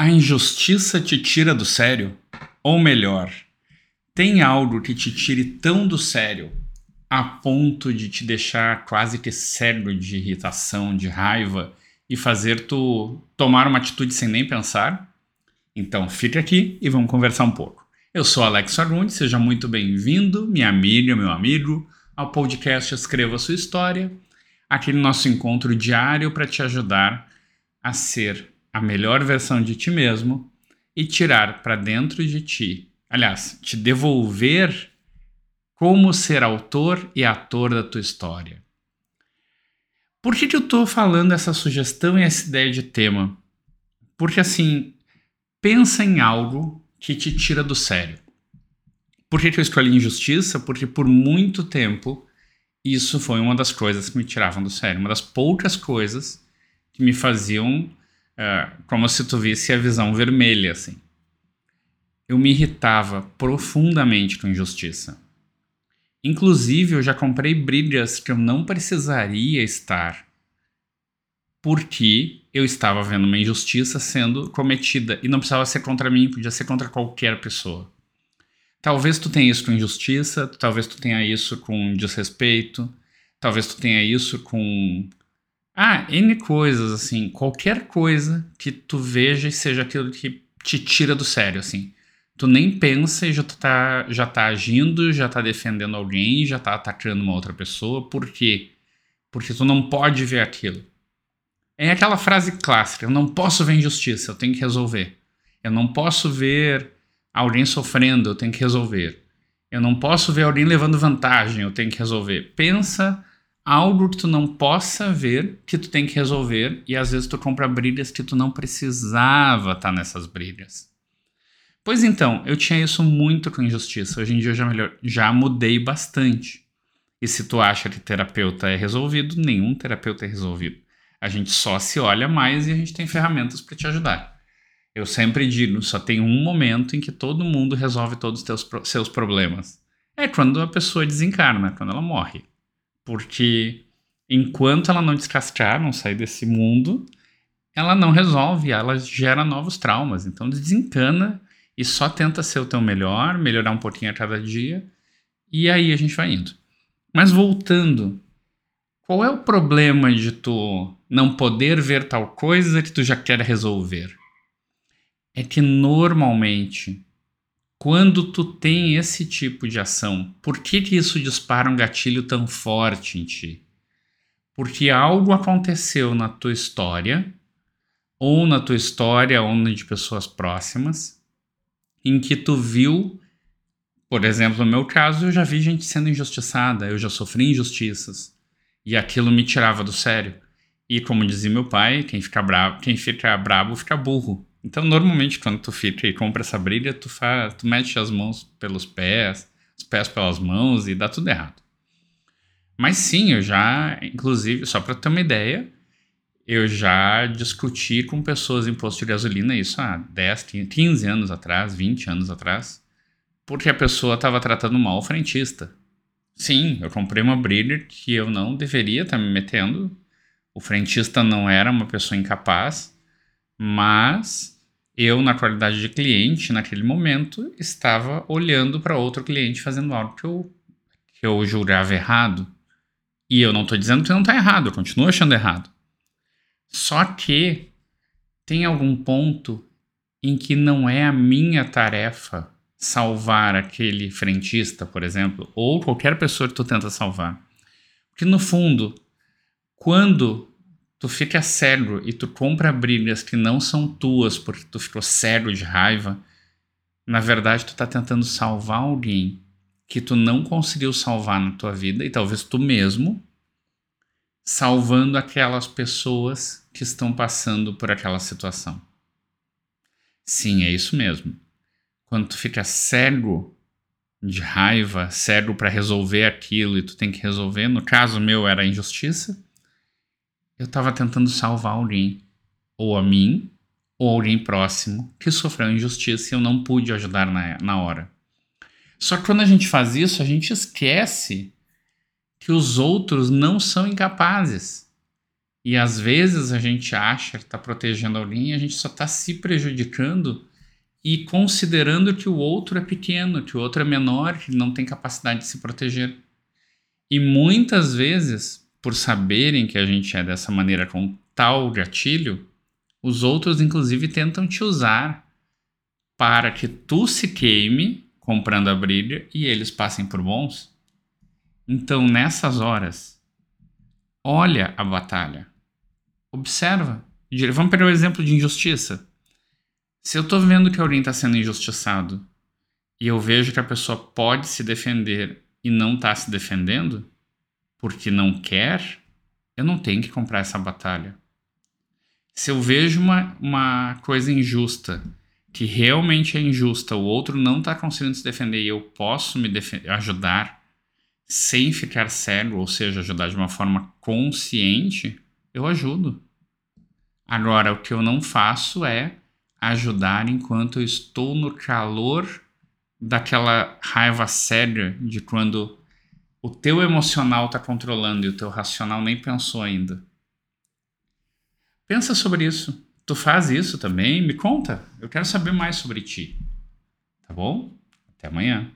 A injustiça te tira do sério? Ou melhor, tem algo que te tire tão do sério a ponto de te deixar quase que cego de irritação, de raiva e fazer tu tomar uma atitude sem nem pensar? Então fique aqui e vamos conversar um pouco. Eu sou Alex Arundi, seja muito bem-vindo, minha amiga, meu amigo, ao podcast Escreva Sua História, aquele nosso encontro diário para te ajudar a ser a melhor versão de ti mesmo e tirar para dentro de ti, aliás, te devolver como ser autor e ator da tua história. Por que, que eu estou falando essa sugestão e essa ideia de tema? Porque assim, pensa em algo que te tira do sério. Por que, que eu escolhi injustiça? Porque por muito tempo isso foi uma das coisas que me tiravam do sério, uma das poucas coisas que me faziam é, como se tu visse a visão vermelha, assim. Eu me irritava profundamente com injustiça. Inclusive, eu já comprei brigas que eu não precisaria estar, porque eu estava vendo uma injustiça sendo cometida e não precisava ser contra mim, podia ser contra qualquer pessoa. Talvez tu tenha isso com injustiça, talvez tu tenha isso com desrespeito, talvez tu tenha isso com ah, N coisas, assim, qualquer coisa que tu veja e seja aquilo que te tira do sério, assim. Tu nem pensa e já tá, já tá agindo, já tá defendendo alguém, já tá atacando uma outra pessoa. Por quê? Porque tu não pode ver aquilo. É aquela frase clássica: eu não posso ver injustiça, eu tenho que resolver. Eu não posso ver alguém sofrendo, eu tenho que resolver. Eu não posso ver alguém levando vantagem, eu tenho que resolver. Pensa algo que tu não possa ver, que tu tem que resolver, e às vezes tu compra brigas que tu não precisava estar tá nessas brigas. Pois então, eu tinha isso muito com injustiça. Hoje em dia eu já, melhor, já mudei bastante. E se tu acha que terapeuta é resolvido, nenhum terapeuta é resolvido. A gente só se olha mais e a gente tem ferramentas para te ajudar. Eu sempre digo, só tem um momento em que todo mundo resolve todos os teus, seus problemas. É quando a pessoa desencarna, quando ela morre. Porque enquanto ela não descascar, não sair desse mundo, ela não resolve, ela gera novos traumas. Então desencana e só tenta ser o teu melhor, melhorar um pouquinho a cada dia, e aí a gente vai indo. Mas voltando, qual é o problema de tu não poder ver tal coisa que tu já quer resolver? É que normalmente quando tu tem esse tipo de ação, por que, que isso dispara um gatilho tão forte em ti? Porque algo aconteceu na tua história, ou na tua história, ou de pessoas próximas, em que tu viu, por exemplo, no meu caso, eu já vi gente sendo injustiçada, eu já sofri injustiças, e aquilo me tirava do sério. E como dizia meu pai, quem fica bravo, quem fica bravo fica burro. Então, normalmente, quando tu fica e compra essa briga, tu, faz, tu mete as mãos pelos pés, os pés pelas mãos e dá tudo errado. Mas sim, eu já, inclusive, só para ter uma ideia, eu já discuti com pessoas em posto de gasolina isso há 10, 15 anos atrás, 20 anos atrás, porque a pessoa estava tratando mal o frentista. Sim, eu comprei uma briga que eu não deveria estar tá me metendo. O frentista não era uma pessoa incapaz mas eu, na qualidade de cliente, naquele momento, estava olhando para outro cliente fazendo algo que eu, que eu julgava errado. E eu não estou dizendo que não está errado, eu continuo achando errado. Só que tem algum ponto em que não é a minha tarefa salvar aquele frentista, por exemplo, ou qualquer pessoa que tu tenta salvar. Porque no fundo, quando tu fica cego e tu compra brigas que não são tuas porque tu ficou cego de raiva, na verdade tu tá tentando salvar alguém que tu não conseguiu salvar na tua vida e talvez tu mesmo salvando aquelas pessoas que estão passando por aquela situação. Sim, é isso mesmo. Quando tu fica cego de raiva, cego para resolver aquilo e tu tem que resolver, no caso meu era a injustiça, eu estava tentando salvar alguém, ou a mim, ou alguém próximo que sofreu injustiça e eu não pude ajudar na, na hora. Só que quando a gente faz isso, a gente esquece que os outros não são incapazes. E às vezes a gente acha que está protegendo alguém e a gente só está se prejudicando e considerando que o outro é pequeno, que o outro é menor, que não tem capacidade de se proteger. E muitas vezes, por saberem que a gente é dessa maneira com tal gatilho, os outros inclusive tentam te usar para que tu se queime comprando a briga e eles passem por bons. Então, nessas horas, olha a batalha. Observa. Vamos pegar o exemplo de injustiça. Se eu estou vendo que alguém está sendo injustiçado e eu vejo que a pessoa pode se defender e não está se defendendo porque não quer, eu não tenho que comprar essa batalha. Se eu vejo uma, uma coisa injusta, que realmente é injusta, o outro não está conseguindo se defender e eu posso me ajudar sem ficar cego, ou seja, ajudar de uma forma consciente, eu ajudo. Agora, o que eu não faço é ajudar enquanto eu estou no calor daquela raiva séria de quando o teu emocional está controlando e o teu racional nem pensou ainda. Pensa sobre isso. Tu faz isso também? Me conta. Eu quero saber mais sobre ti. Tá bom? Até amanhã.